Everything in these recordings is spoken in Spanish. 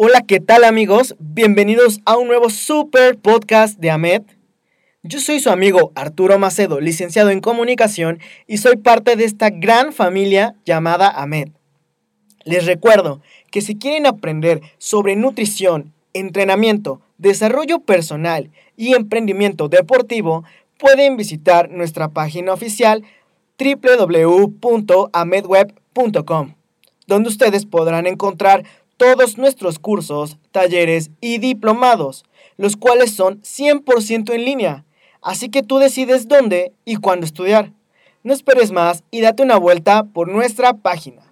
Hola, ¿qué tal amigos? Bienvenidos a un nuevo super podcast de AMED. Yo soy su amigo Arturo Macedo, licenciado en comunicación y soy parte de esta gran familia llamada AMED. Les recuerdo que si quieren aprender sobre nutrición, entrenamiento, desarrollo personal y emprendimiento deportivo, pueden visitar nuestra página oficial www.amedweb.com, donde ustedes podrán encontrar todos nuestros cursos, talleres y diplomados, los cuales son 100% en línea. Así que tú decides dónde y cuándo estudiar. No esperes más y date una vuelta por nuestra página.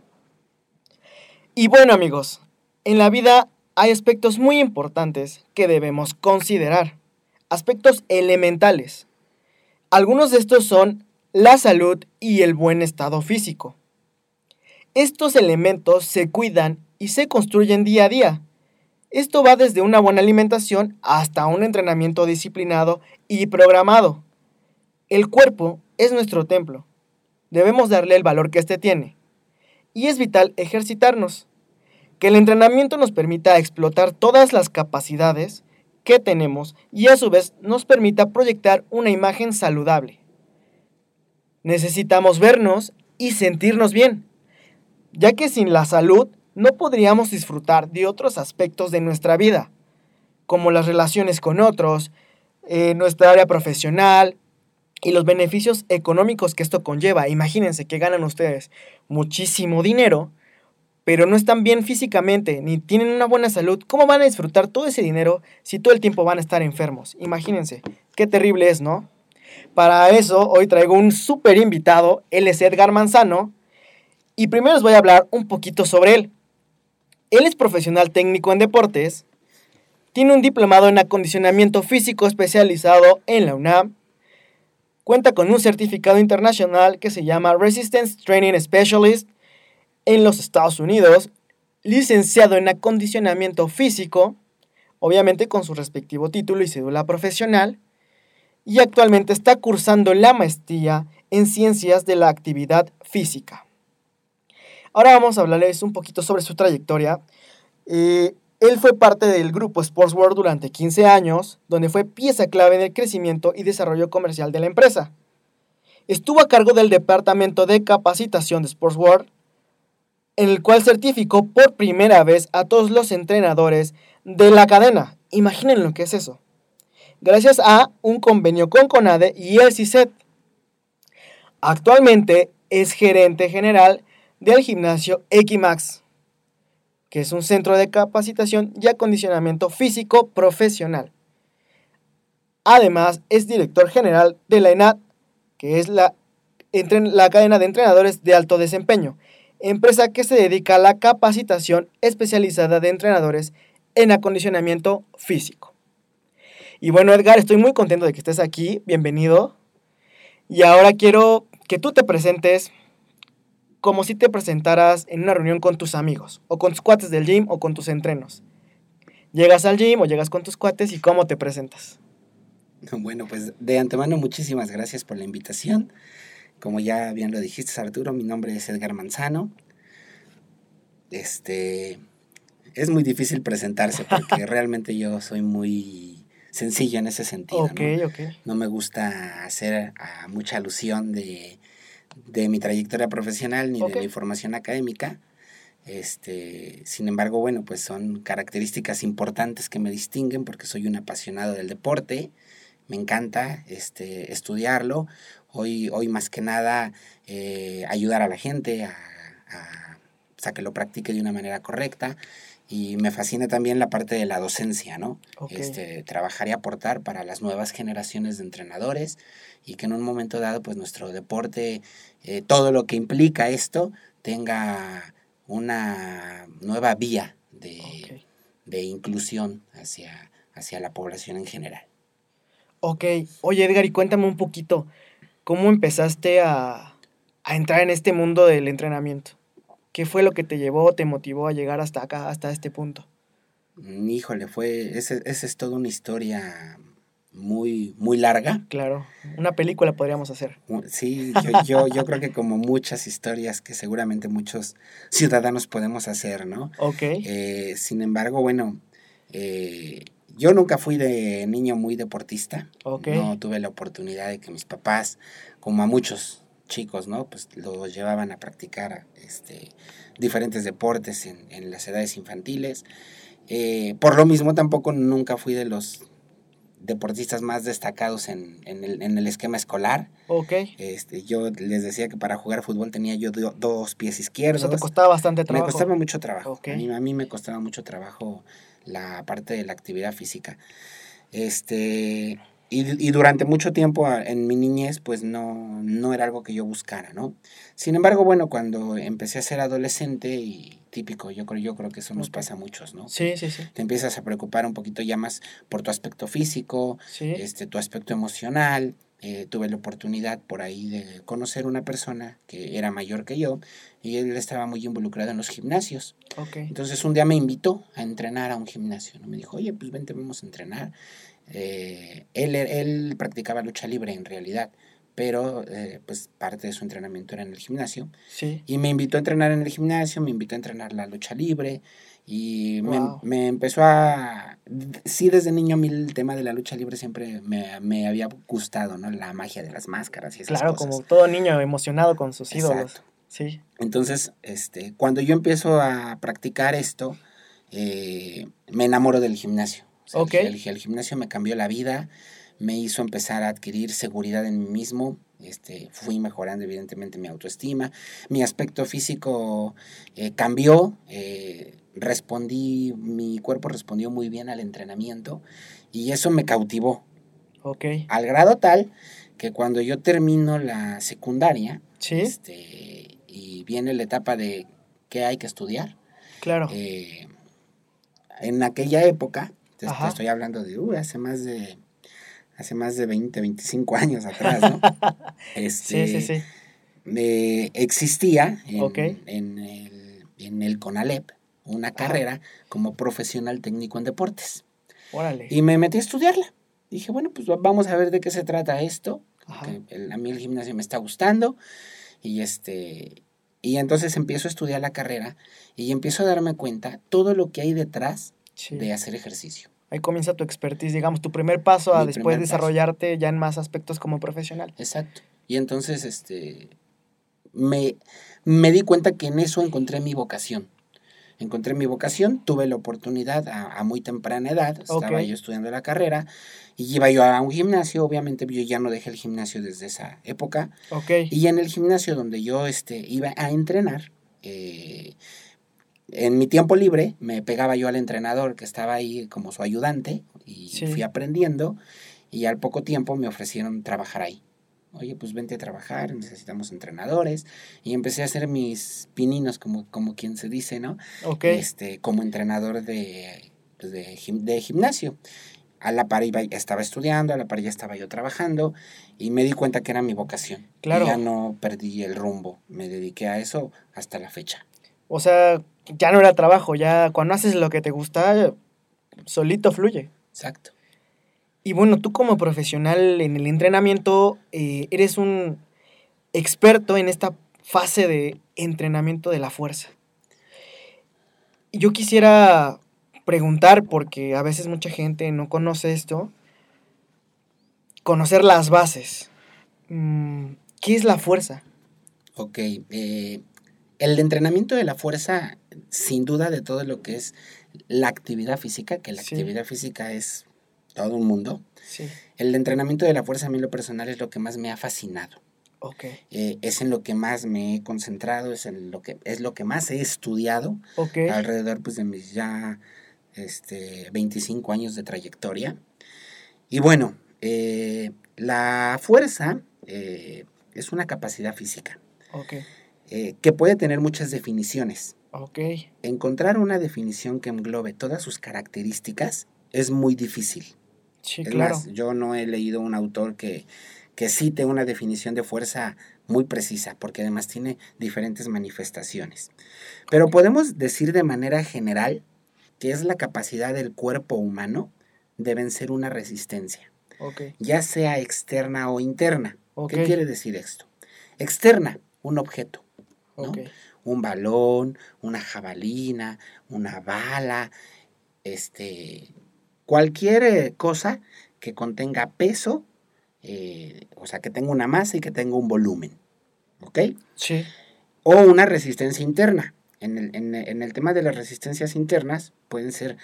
Y bueno amigos, en la vida hay aspectos muy importantes que debemos considerar. Aspectos elementales. Algunos de estos son la salud y el buen estado físico. Estos elementos se cuidan y se construyen día a día. Esto va desde una buena alimentación hasta un entrenamiento disciplinado y programado. El cuerpo es nuestro templo. Debemos darle el valor que éste tiene. Y es vital ejercitarnos. Que el entrenamiento nos permita explotar todas las capacidades que tenemos y a su vez nos permita proyectar una imagen saludable. Necesitamos vernos y sentirnos bien, ya que sin la salud no podríamos disfrutar de otros aspectos de nuestra vida, como las relaciones con otros, eh, nuestra área profesional y los beneficios económicos que esto conlleva. Imagínense que ganan ustedes muchísimo dinero, pero no están bien físicamente ni tienen una buena salud. ¿Cómo van a disfrutar todo ese dinero si todo el tiempo van a estar enfermos? Imagínense, qué terrible es, ¿no? Para eso, hoy traigo un súper invitado, él es Edgar Manzano, y primero les voy a hablar un poquito sobre él. Él es profesional técnico en deportes, tiene un diplomado en acondicionamiento físico especializado en la UNAM, cuenta con un certificado internacional que se llama Resistance Training Specialist en los Estados Unidos, licenciado en acondicionamiento físico, obviamente con su respectivo título y cédula profesional, y actualmente está cursando la maestría en ciencias de la actividad física. Ahora vamos a hablarles un poquito sobre su trayectoria. Eh, él fue parte del grupo Sports World durante 15 años, donde fue pieza clave en el crecimiento y desarrollo comercial de la empresa. Estuvo a cargo del departamento de capacitación de Sports World, en el cual certificó por primera vez a todos los entrenadores de la cadena. Imaginen lo que es eso. Gracias a un convenio con CONADE y el CISET. Actualmente es gerente general del gimnasio Equimax, que es un centro de capacitación y acondicionamiento físico profesional. Además, es director general de la ENAD, que es la, la cadena de entrenadores de alto desempeño, empresa que se dedica a la capacitación especializada de entrenadores en acondicionamiento físico. Y bueno, Edgar, estoy muy contento de que estés aquí. Bienvenido. Y ahora quiero que tú te presentes como si te presentaras en una reunión con tus amigos, o con tus cuates del gym, o con tus entrenos. Llegas al gym o llegas con tus cuates y cómo te presentas. Bueno, pues de antemano muchísimas gracias por la invitación. Como ya bien lo dijiste, Arturo, mi nombre es Edgar Manzano. Este es muy difícil presentarse porque realmente yo soy muy sencillo en ese sentido. Ok, ¿no? ok. No me gusta hacer ah, mucha alusión de, de mi trayectoria profesional ni Ok. de mi formación académica. Este, sin embargo, bueno, pues son características importantes que me distinguen porque soy un apasionado del deporte. Me encanta este, estudiarlo. Hoy, hoy más que nada eh, ayudar a la gente a, a, o sea, que lo practique de una manera correcta. Y me fascina también la parte de la docencia, ¿no? Ok. Este, trabajar y aportar para las nuevas generaciones de entrenadores y que en un momento dado, pues nuestro deporte, eh, todo lo que implica esto, tenga una nueva vía de, de inclusión hacia, hacia la población en general. Ok, oye Edgar, y cuéntame un poquito, ¿cómo empezaste a, a entrar en este mundo del entrenamiento? ¿Qué fue lo que te llevó, te motivó a llegar hasta acá, hasta este punto? Mm, Híjole, fue, esa es toda una historia muy, muy larga. Claro, una película podríamos hacer. Sí, yo, yo, yo creo que como muchas historias que seguramente muchos ciudadanos podemos hacer, ¿no? Ok, Eh, sin embargo, bueno, eh, yo nunca fui de niño muy deportista. ok, No tuve la oportunidad de que mis papás, como a muchos chicos, ¿no? Pues los llevaban a practicar este, diferentes deportes en, en las edades infantiles. Eh, por lo mismo, tampoco nunca fui de los deportistas más destacados en, en el, en el esquema escolar. ok. Este, yo les decía que para jugar fútbol tenía yo do- dos pies O izquierdos. sea, te costaba bastante Me trabajo. costaba mucho trabajo. A, mí, a mí me costaba mucho trabajo la parte de la actividad física. Este, y, y durante mucho tiempo a- en mi niñez, pues no, no era algo que yo buscara, ¿no? Sin embargo, bueno, cuando empecé a ser adolescente y típico, yo creo, yo creo que eso nos pasa a muchos, ¿no? Sí, sí, sí, Te empiezas a preocupar un poquito ya más por tu aspecto físico, sí. este, tu aspecto emocional. Eh, tuve la oportunidad por ahí de conocer una persona que era mayor que yo y él estaba muy involucrado en los gimnasios. Ok, Entonces un día me invitó a entrenar a un gimnasio. ¿no? Me dijo, oye, pues vente, vamos a entrenar. Eh, él, él practicaba lucha libre en realidad, pero eh, pues parte de su entrenamiento era en el gimnasio. sí. Y me invitó a entrenar en el gimnasio, me invitó a entrenar la lucha libre y me, Wow. me empezó a... Sí, desde niño a mí el tema de la lucha libre siempre me, me había gustado, ¿no? La magia de las máscaras y esas Claro, cosas. como todo niño emocionado con sus ídolos. Exacto. Sí, Entonces, este, cuando yo empiezo a practicar esto, eh, me enamoro del gimnasio. O sea, Ok. el, el- el gimnasio me cambió la vida, me hizo empezar a adquirir seguridad en mí mismo. Este, fui mejorando evidentemente mi autoestima, mi aspecto físico eh, cambió, eh, respondí, mi cuerpo respondió muy bien al entrenamiento y eso me cautivó ok. al grado tal que cuando yo termino la secundaria, Sí, este, y viene la etapa de qué hay que estudiar. claro. eh, en aquella época, te, estoy hablando de uh, hace más de hace más de 20, 25 años atrás, ¿no? Este, sí, sí, sí. eh, existía en, el, en el CONALEP una carrera como profesional técnico en deportes. Órale. Y me metí a estudiarla. Dije, bueno, pues va- vamos a ver de qué se trata esto. El- a mí el gimnasio me está gustando. Y este. Y entonces empiezo a estudiar la carrera y empiezo a darme cuenta todo lo que hay detrás Sí. de hacer ejercicio. Ahí comienza tu expertise, digamos, tu primer paso a Mi después paso. desarrollarte ya en más aspectos como profesional. Exacto. Y entonces, este. Me, me di cuenta que en eso encontré mi vocación. Encontré mi vocación, tuve la oportunidad a, a muy temprana edad, estaba yo estudiando la carrera y iba yo a un gimnasio, obviamente yo ya no dejé el gimnasio desde esa época, Ok. Y en el gimnasio donde yo este, iba a entrenar, eh, en mi tiempo libre me pegaba yo al entrenador que estaba ahí como su ayudante y Sí. fui aprendiendo y al poco tiempo me ofrecieron trabajar ahí. Oye, pues vente a trabajar, necesitamos entrenadores. Y empecé a hacer mis pininos, como, como quien se dice, ¿no? Este, como entrenador de, pues, de, de gimnasio. A la par iba, estaba estudiando, a la par ya estaba yo trabajando y me di cuenta que era mi vocación. Claro. Y ya no perdí el rumbo, me dediqué a eso hasta la fecha. O sea, ya no era trabajo, ya cuando haces lo que te gusta, solito fluye. Exacto. Y bueno, tú como profesional en el entrenamiento, eh, eres un experto en esta fase de entrenamiento de la fuerza. Yo quisiera preguntar, porque a veces mucha gente no conoce esto, conocer las bases. Mm, ¿Qué es la fuerza? Ok. eh, el entrenamiento de la fuerza, sin duda de todo lo que es la actividad física, que la Sí. actividad física es todo un mundo. Sí, El entrenamiento de la fuerza a mí lo personal es lo que más me ha fascinado. Eh, es en lo que más me he concentrado, es en lo que es lo que más he estudiado alrededor pues de mis ya este 25 años de trayectoria. Y bueno, eh, la fuerza eh, es una capacidad física que puede tener muchas definiciones. Ok, Encontrar una definición que englobe todas sus características es muy difícil. sí, Es claro, más, yo no he leído un autor que, que cite una definición de fuerza muy precisa, porque además tiene diferentes manifestaciones. Pero podemos decir de manera general que es la capacidad del cuerpo humano de vencer una resistencia, ok, ya sea externa o interna. ok, ¿Qué quiere decir esto? Externa, un objeto, ¿no? ok, un balón, una jabalina, una bala, este, cualquier eh, cosa que contenga peso, eh, o sea, que tenga una masa y que tenga un volumen, ¿ok? sí, O una resistencia interna. En el, en el- en el tema de las resistencias internas pueden ser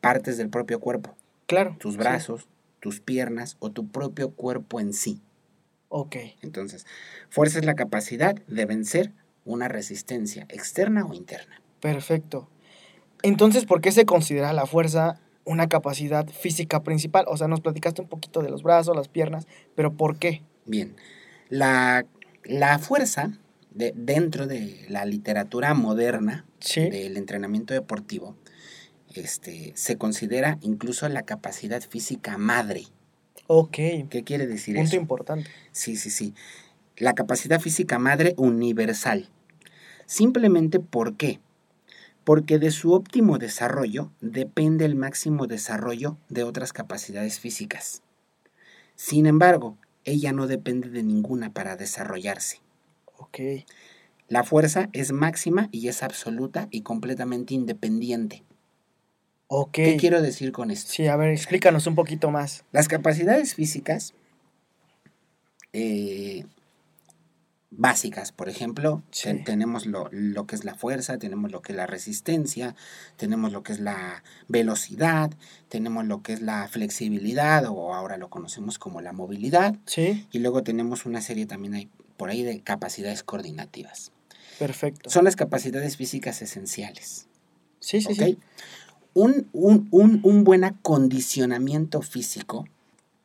partes del propio cuerpo, claro. tus sí, brazos, tus piernas o tu propio cuerpo en sí. Ok, Entonces, fuerza es la capacidad de vencer una resistencia externa o interna. perfecto. Entonces, ¿por qué se considera la fuerza una capacidad física principal? O sea, nos platicaste un poquito de los brazos, las piernas, pero ¿por qué? Bien, la, la fuerza de, dentro de la literatura moderna Sí, del entrenamiento deportivo este, se considera incluso la capacidad física madre. ok, ¿Qué quiere decir punto eso? importante. Sí, sí, sí. La capacidad física madre universal. Simplemente ¿por qué? Porque de su óptimo desarrollo depende el máximo desarrollo de otras capacidades físicas. Sin embargo, ella no depende de ninguna para desarrollarse. Ok, La fuerza es máxima y es absoluta y completamente independiente. ok. ¿Qué quiero decir con esto? Sí, a ver, explícanos un poquito más. Las capacidades físicas eh, básicas, por ejemplo, Sí. ten- tenemos lo, lo que es la fuerza, tenemos lo que es la resistencia, tenemos lo que es la velocidad, tenemos lo que es la flexibilidad o ahora lo conocemos como la movilidad Sí, y luego tenemos una serie también hay por ahí de capacidades coordinativas. perfecto. Son las capacidades físicas esenciales. Sí, sí, sí. Un, un- un- un buen acondicionamiento físico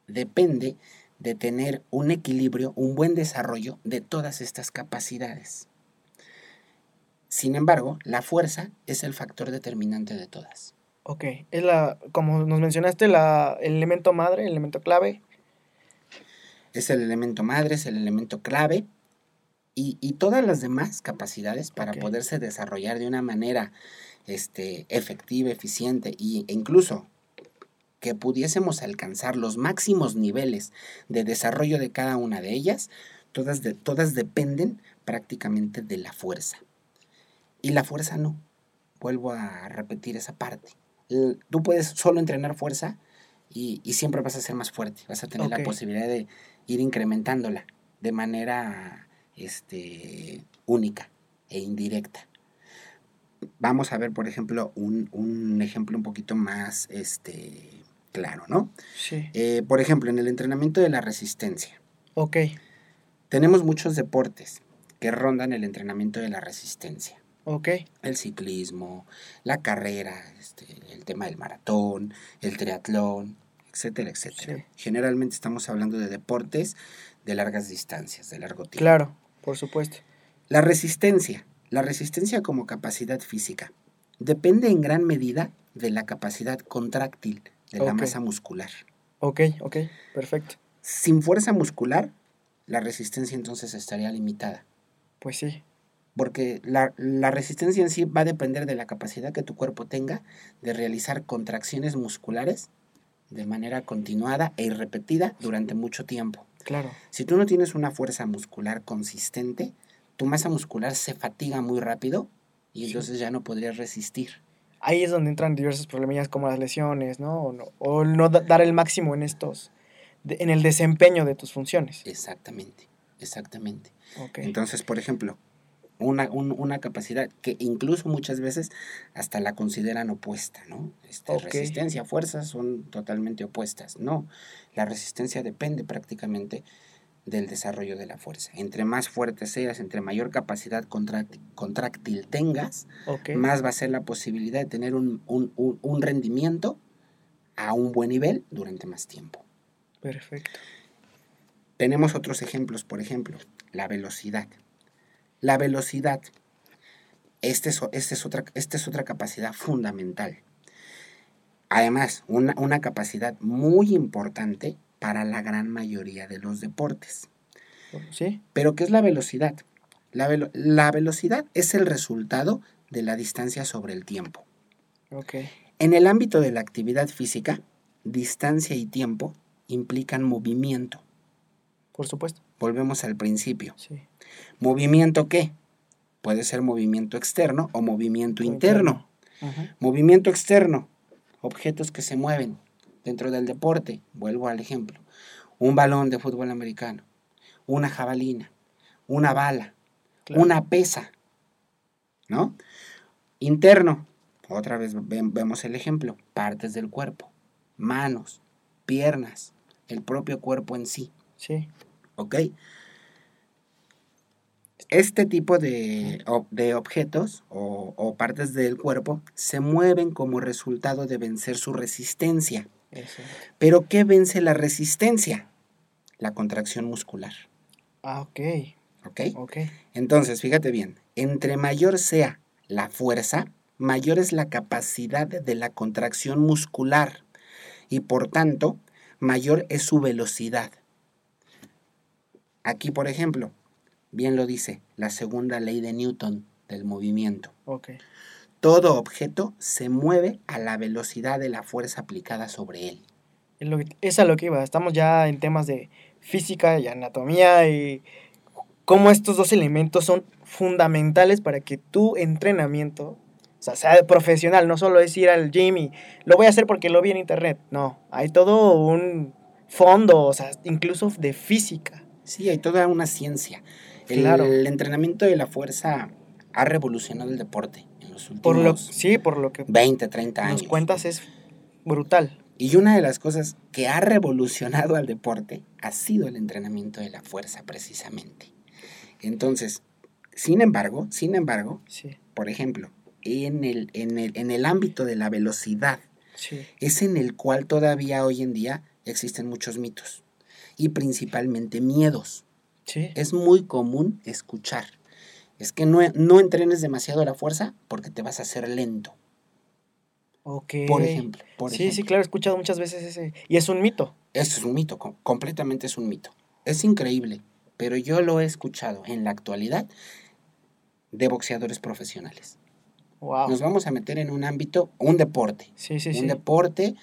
depende de tener un equilibrio, un buen desarrollo de todas estas capacidades. Sin embargo, la fuerza es el factor determinante de todas. Ok, es la, como nos mencionaste, la, el elemento madre, el elemento clave. Es el elemento madre, es el elemento clave y, y todas las demás capacidades para poderse desarrollar de una manera este, efectiva, eficiente y- e incluso que pudiésemos alcanzar los máximos niveles de desarrollo de cada una de ellas, todas, de, todas dependen prácticamente de la fuerza. Y la fuerza no. Vuelvo a repetir esa parte. Tú puedes solo entrenar fuerza y, y siempre vas a ser más fuerte. Vas a tener la posibilidad de ir incrementándola de manera este, única e indirecta. Vamos a ver, por ejemplo, un, un ejemplo un poquito más este, claro, ¿no? Sí. Eh, por ejemplo, en el entrenamiento de la resistencia, Ok, tenemos muchos deportes que rondan el entrenamiento de la resistencia. ok, El ciclismo, la carrera, este, el tema del maratón, el triatlón, etcétera, etcétera. Sí. Generalmente estamos hablando de deportes de largas distancias, de largo tiempo. claro, por supuesto. La resistencia. La resistencia como capacidad física depende en gran medida de la capacidad contráctil de la masa muscular. Ok, ok, perfecto. Sin fuerza muscular, la resistencia entonces estaría limitada. Pues sí. Porque la, la resistencia en sí va a depender de la capacidad que tu cuerpo tenga de realizar contracciones musculares de manera continuada e irrepetida durante mucho tiempo. Claro. Si tú no tienes una fuerza muscular consistente, tu masa muscular se fatiga muy rápido y Sí. entonces ya no podrías resistir. Ahí es donde entran diversos problemillas como las lesiones, ¿no? O no, o el no da- dar el máximo en estos, de- en el desempeño de tus funciones. Exactamente, exactamente. Ok. Entonces, por ejemplo, una, un- una capacidad que incluso muchas veces hasta la consideran opuesta, ¿no? Este. Resistencia, fuerza son totalmente opuestas. No, la resistencia depende prácticamente del desarrollo de la fuerza. Entre más fuerte seas, entre mayor capacidad contráctil, tengas, más va a ser la posibilidad de tener un, un- un- un rendimiento a un buen nivel durante más tiempo. Perfecto. Tenemos otros ejemplos, por ejemplo, la velocidad. La velocidad, esta es, o- esta es otra, esta es otra capacidad fundamental. Además, una, una capacidad muy importante para la gran mayoría de los deportes. ¿Sí? Pero, ¿qué es la velocidad? La, velo- la velocidad es el resultado de la distancia sobre el tiempo. Ok. En el ámbito de la actividad física, distancia y tiempo implican movimiento. Por supuesto. Volvemos al principio. Sí. ¿Movimiento qué? Puede ser movimiento externo o movimiento interno. Ujú. Movimiento externo, objetos que se mueven dentro del deporte. Vuelvo al ejemplo. Un balón de fútbol americano, una jabalina, una bala, Claro. una pesa. ¿No? Interno, otra vez ve- vemos el ejemplo, partes del cuerpo, manos, piernas, el propio cuerpo en sí. Sí. ¿Ok? Este tipo de, de objetos o, o partes del cuerpo se mueven como resultado de vencer su resistencia. ¿Pero qué vence la resistencia? La contracción muscular. Ah, ok. ¿Ok? Ok. Entonces, fíjate bien, entre mayor sea la fuerza, mayor es la capacidad de la contracción muscular y por tanto, mayor es su velocidad. Aquí, por ejemplo, bien lo dice la segunda ley de Newton del movimiento. Ok. Todo objeto se mueve a la velocidad de la fuerza aplicada sobre él. Es, a lo que iba. Estamos ya en temas de física y anatomía y cómo estos dos elementos son fundamentales para que tu entrenamiento o sea, sea profesional. No solo es ir al gym y lo voy a hacer porque lo vi en internet. No, hay todo un fondo, o sea, incluso de física. Sí, hay toda una ciencia. El, Claro. entrenamiento de la fuerza ha revolucionado el deporte los últimos Por lo, sí, por lo que 20, 30 años. nos cuentas es brutal. Y una de las cosas que ha revolucionado al deporte ha sido el entrenamiento de la fuerza precisamente. Entonces, sin embargo, sin embargo, Sí, por ejemplo, en el, en el, en el ámbito de la velocidad, sí. es en el cual todavía hoy en día existen muchos mitos y principalmente miedos. Sí. Es muy común escuchar. Es que no, no entrenes demasiado la fuerza porque te vas a hacer lento. Ok. Por ejemplo. Por sí, sí, claro, he escuchado muchas veces ese. Y es un mito. Eso es un mito, com- completamente es un mito. Es increíble, pero yo lo he escuchado en la actualidad de boxeadores profesionales. Wow. Nos vamos a meter en un ámbito, un deporte, Sí, sí, un sí. deporte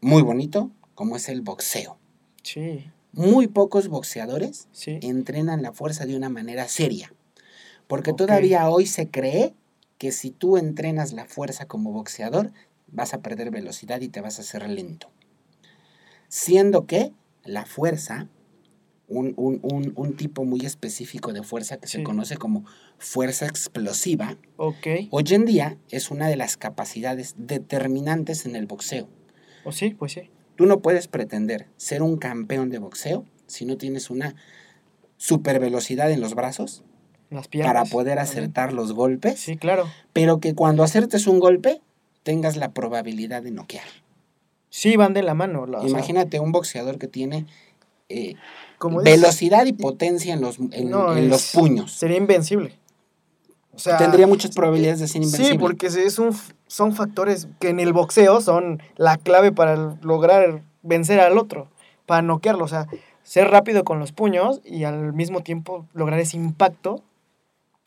muy bonito como es el boxeo. Sí, Muy pocos boxeadores entrenan la fuerza de una manera seria, porque todavía hoy se cree que si tú entrenas la fuerza como boxeador, vas a perder velocidad y te vas a hacer lento. Siendo que la fuerza, un, un- un- un tipo muy específico de fuerza que se conoce como fuerza explosiva, hoy en día es una de las capacidades determinantes en el boxeo. O sí, pues sí. Tú no puedes pretender ser un campeón de boxeo si no tienes una super velocidad en los brazos Las piernas. para poder también. acertar los golpes, Sí, claro. pero que cuando acertes un golpe tengas la probabilidad de noquear. Sí, van de la mano. la- o sea, Imagínate un boxeador que tiene eh, como dices, velocidad y potencia en los, en, no, en los puños. Sería invencible. O sea, Tendría muchas probabilidades de ser invencible. Sí, porque es un, son factores que en el boxeo son la clave para lograr vencer al otro, para noquearlo. O sea, ser rápido con los puños y al mismo tiempo lograr ese impacto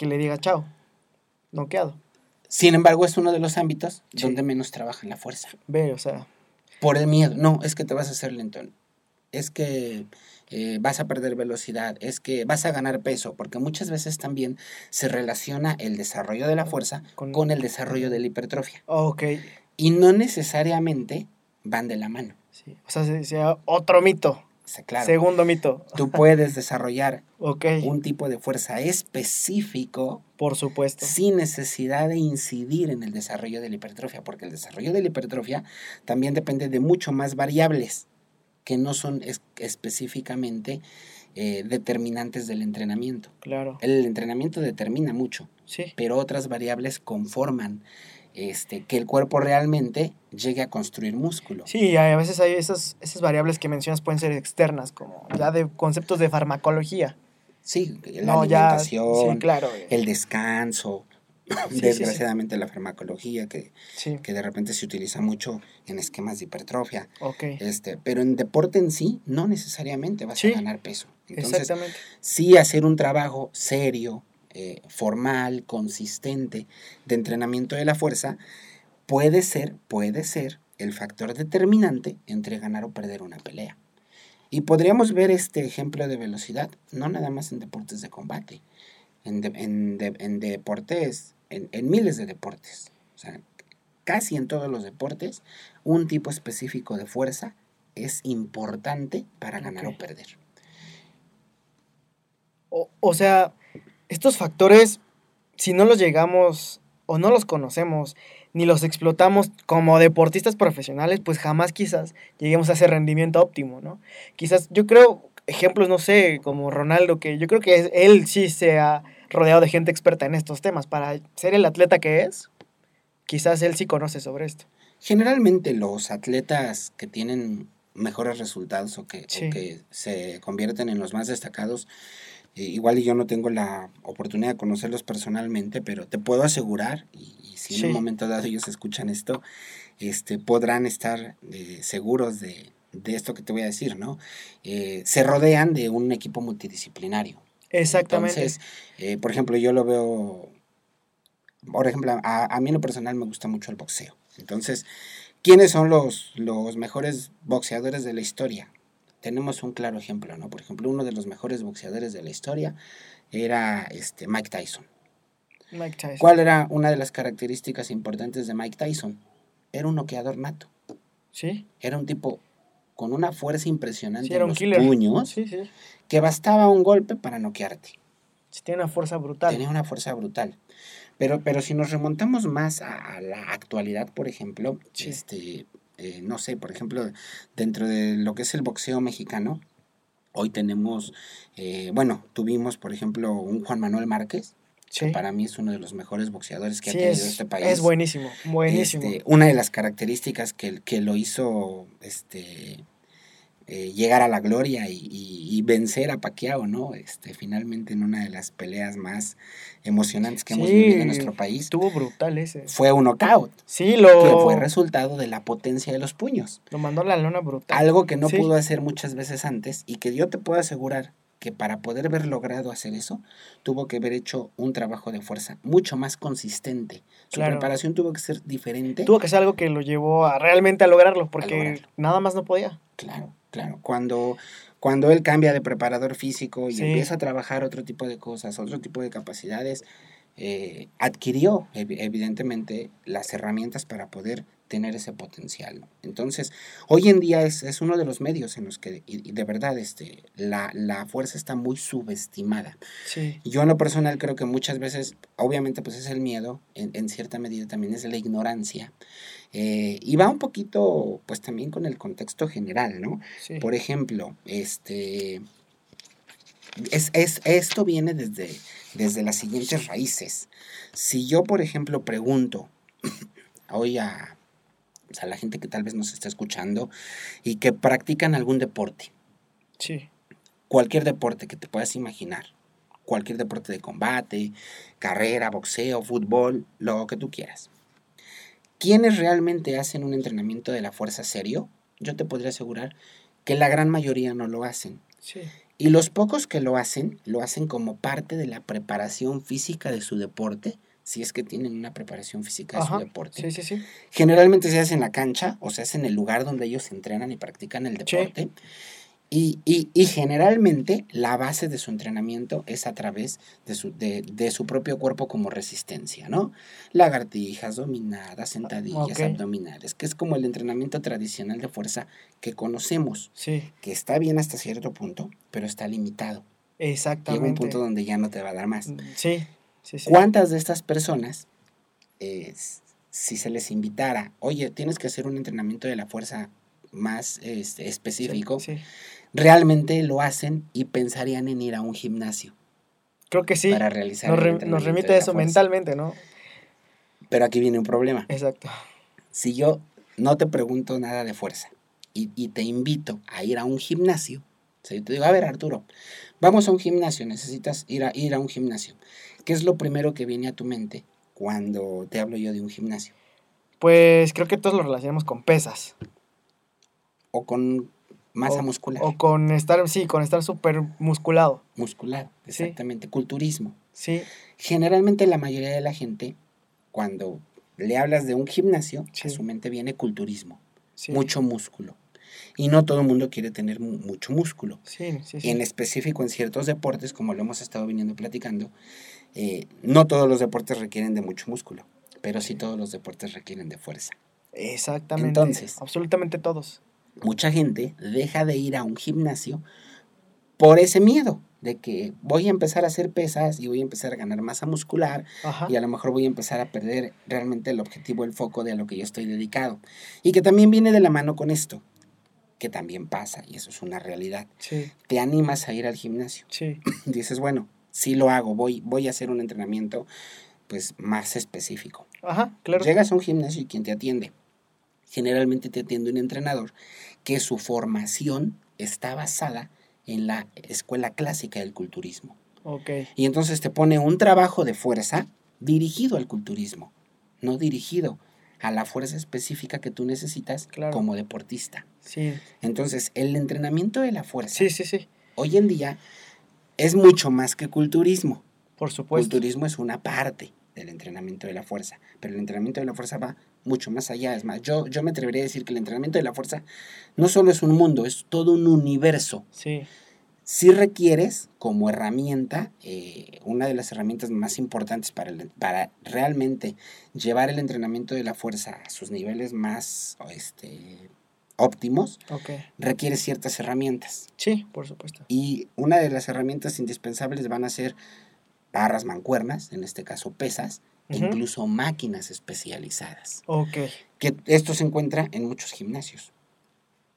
que le diga chao, noqueado. Sin embargo, es uno de los ámbitos Sí. donde menos trabaja la fuerza. Ve, o sea, Por el miedo. No, es que te vas a hacer lentón. Es que eh, vas a perder velocidad. Es que vas a ganar peso. Porque muchas veces también se relaciona el desarrollo de la fuerza Con- con, el desarrollo de la hipertrofia. ok. Y no necesariamente van de la mano. Sí. O sea, se- sea otro mito. Claro, Segundo mito. tú puedes desarrollar un tipo de fuerza específico por supuesto. sin necesidad de incidir en el desarrollo de la hipertrofia, porque el desarrollo de la hipertrofia también depende de mucho más variables que no son es- específicamente eh, determinantes del entrenamiento. Claro. El entrenamiento determina mucho, Sí. pero otras variables conforman este, que el cuerpo realmente llegue a construir músculo. Sí, a veces hay esas, esas variables que mencionas pueden ser externas, como ya de conceptos de farmacología. Sí, la No, ya. alimentación, Sí, claro. eh, el descanso, sí, sí. desgraciadamente la farmacología que, Sí, que de repente se utiliza mucho en esquemas de hipertrofia. ok. Este, pero en deporte en sí, no necesariamente vas a ganar peso. Entonces, Exactamente. sí hacer un trabajo serio, eh, formal, consistente de entrenamiento de la fuerza puede ser, puede ser el factor determinante entre ganar o perder una pelea. Y podríamos ver este ejemplo de velocidad, no nada más en deportes de combate, en, de- en de- en deportes, en, en miles de deportes. O sea, casi en todos los deportes, un tipo específico de fuerza es importante para ganar o perder. O, o sea, estos factores, si no los llegamos o no los conocemos, ni los explotamos como deportistas profesionales, pues jamás quizás lleguemos a ese rendimiento óptimo, ¿no? Quizás, yo creo, ejemplos, no sé, como Ronaldo, que yo creo que él sí se ha rodeado de gente experta en estos temas. Para ser el atleta que es, quizás él sí conoce sobre esto. Generalmente los atletas que tienen mejores resultados o que, o Sí. que se convierten en los más destacados, eh, igual y yo no tengo la oportunidad de conocerlos personalmente, pero te puedo asegurar, y, y si en un momento dado ellos escuchan esto, este, podrán estar eh, seguros de, de esto que te voy a decir, ¿no? Eh, se rodean de un equipo multidisciplinario. Exactamente. Entonces, por ejemplo, yo lo veo, por ejemplo, a, a mí en lo personal me gusta mucho el boxeo. Entonces, ¿quiénes son los, los mejores boxeadores de la historia? Tenemos un claro ejemplo, ¿no? Por ejemplo, uno de los mejores boxeadores de la historia era este, Mike Tyson. Mike Tyson. ¿Cuál era una de las características importantes de Mike Tyson? Era un noqueador nato. Sí, Era un tipo con una fuerza impresionante sí, en era un los killer. puños Sí, sí. que bastaba un golpe para noquearte. Sí, tiene una fuerza brutal. Tenía una fuerza brutal. Pero, pero si nos remontamos más a, a la actualidad, por ejemplo, este, eh, no sé, por ejemplo, dentro de lo que es el boxeo mexicano, hoy tenemos, eh, bueno, tuvimos, por ejemplo, un Juan Manuel Márquez, Sí. que para mí es uno de los mejores boxeadores que Sí, ha tenido es, este país. es buenísimo, buenísimo. Este, una de las características que, que lo hizo este, eh, llegar a la gloria y, y- y vencer a Pacquiao, ¿no? Este, finalmente en una de las peleas más emocionantes que hemos Sí, vivido en nuestro país, Estuvo brutal ese. fue un knockout, Sí, lo, que fue resultado de la potencia de los puños. lo mandó a la lona brutal. Algo que no Sí. pudo hacer muchas veces antes y que yo te puedo asegurar que para poder haber logrado hacer eso, tuvo que haber hecho un trabajo de fuerza mucho más consistente. Su Claro. preparación tuvo que ser diferente. Tuvo que ser algo que lo llevó a realmente a lograrlo, porque lograrlo. nada más no podía. Claro, claro. Cuando, cuando él cambia de preparador físico y Sí. empieza a trabajar otro tipo de cosas, otro tipo de capacidades, eh, adquirió evi- evidentemente las herramientas para poder tener ese potencial. Entonces, hoy en día es, es uno de los medios en los que, y, y de verdad, este, la, la fuerza está muy subestimada. Sí, Yo en lo personal creo que muchas veces, obviamente pues es el miedo, en, en cierta medida también es la ignorancia, eh, y va un poquito pues también con el contexto general, ¿no? sí. Por ejemplo, este, es, es- esto viene desde, desde las siguientes raíces. Si yo, por ejemplo, pregunto hoy a, a la gente que tal vez nos está escuchando y que practican algún deporte, sí. cualquier deporte que te puedas imaginar, cualquier deporte de combate, carrera, boxeo, fútbol, lo que tú quieras. ¿Quiénes realmente hacen un entrenamiento de la fuerza serio? Yo te podría asegurar que la gran mayoría no lo hacen. Sí. Y los pocos que lo hacen, lo hacen como parte de la preparación física de su deporte, si es que tienen una preparación física de Ajá. su deporte. Sí, sí, sí. Generalmente se hace en la cancha o se hace en el lugar donde ellos entrenan y practican el Sí. Y, y- y generalmente la base de su entrenamiento es a través de su, de, de su propio cuerpo como resistencia, ¿no? Lagartijas, dominadas, sentadillas, ok. abdominales, que es como el entrenamiento tradicional de fuerza que conocemos, Sí, que está bien hasta cierto punto, pero está limitado. Llega exactamente. un punto donde ya no te va a dar más. Sí, sí, sí. ¿Cuántas de estas personas, eh, si se les invitara, oye, tienes que hacer un entrenamiento de la fuerza más este, específico, Sí, sí. Realmente lo hacen y pensarían en ir a un gimnasio Creo que sí. para realizar Nos, re- nos remite a eso mentalmente, ¿no? Pero aquí viene un problema. Exacto. Si yo no te pregunto nada de fuerza y, y te invito a ir a un gimnasio, o sea, yo te digo, a ver Arturo, vamos a un gimnasio, necesitas ir a, ir a un gimnasio. ¿Qué es lo primero que viene a tu mente cuando te hablo yo de un gimnasio? Pues creo que todos lo relacionamos con pesas. o con masa O- muscular. O con estar, sí, con estar súper musculado. muscular, Sí. exactamente. Culturismo. Sí, Generalmente la mayoría de la gente, cuando le hablas de un gimnasio, Sí. a su mente viene culturismo, sí. mucho músculo. Y no todo el mundo quiere tener mu- mucho músculo. Sí, sí, sí. En específico en ciertos deportes, como lo hemos estado viniendo platicando, eh, no todos los deportes requieren de mucho músculo, pero sí todos los deportes requieren de fuerza. Exactamente. Entonces. Absolutamente todos. Mucha gente deja de ir a un gimnasio por ese miedo de que voy a empezar a hacer pesas y voy a empezar a ganar masa muscular Ajá. y a lo mejor voy a empezar a perder realmente el objetivo, el foco de a lo que yo estoy dedicado. Y que también viene de la mano con esto, que también pasa y eso es una realidad. Sí, Te animas a ir al gimnasio. sí. Dices, bueno, sí lo hago, voy, voy a hacer un entrenamiento pues más específico. Ajá, claro. Llegas a un gimnasio y ¿quién te atiende? Generalmente te atiende un entrenador que su formación está basada en la escuela clásica del culturismo. Ok. Y entonces te pone un trabajo de fuerza dirigido al culturismo, no dirigido a la fuerza específica que tú necesitas Claro. como deportista. Sí. Entonces, el entrenamiento de la fuerza Sí, sí, sí. hoy en día es mucho más que culturismo. Por supuesto. Culturismo es una parte del entrenamiento de la fuerza, pero el entrenamiento de la fuerza va mucho más allá. Es más, yo, yo me atrevería a decir que el entrenamiento de la fuerza no solo es un mundo, es todo un universo. Sí. Si requieres como herramienta, eh, una de las herramientas más importantes para, el- para realmente llevar el entrenamiento de la fuerza a sus niveles más este, óptimos, Ok. requiere ciertas herramientas. Sí, por supuesto. Y una de las herramientas indispensables van a ser barras mancuernas, en este caso pesas, incluso máquinas especializadas. Ok. Que esto se encuentra en muchos gimnasios.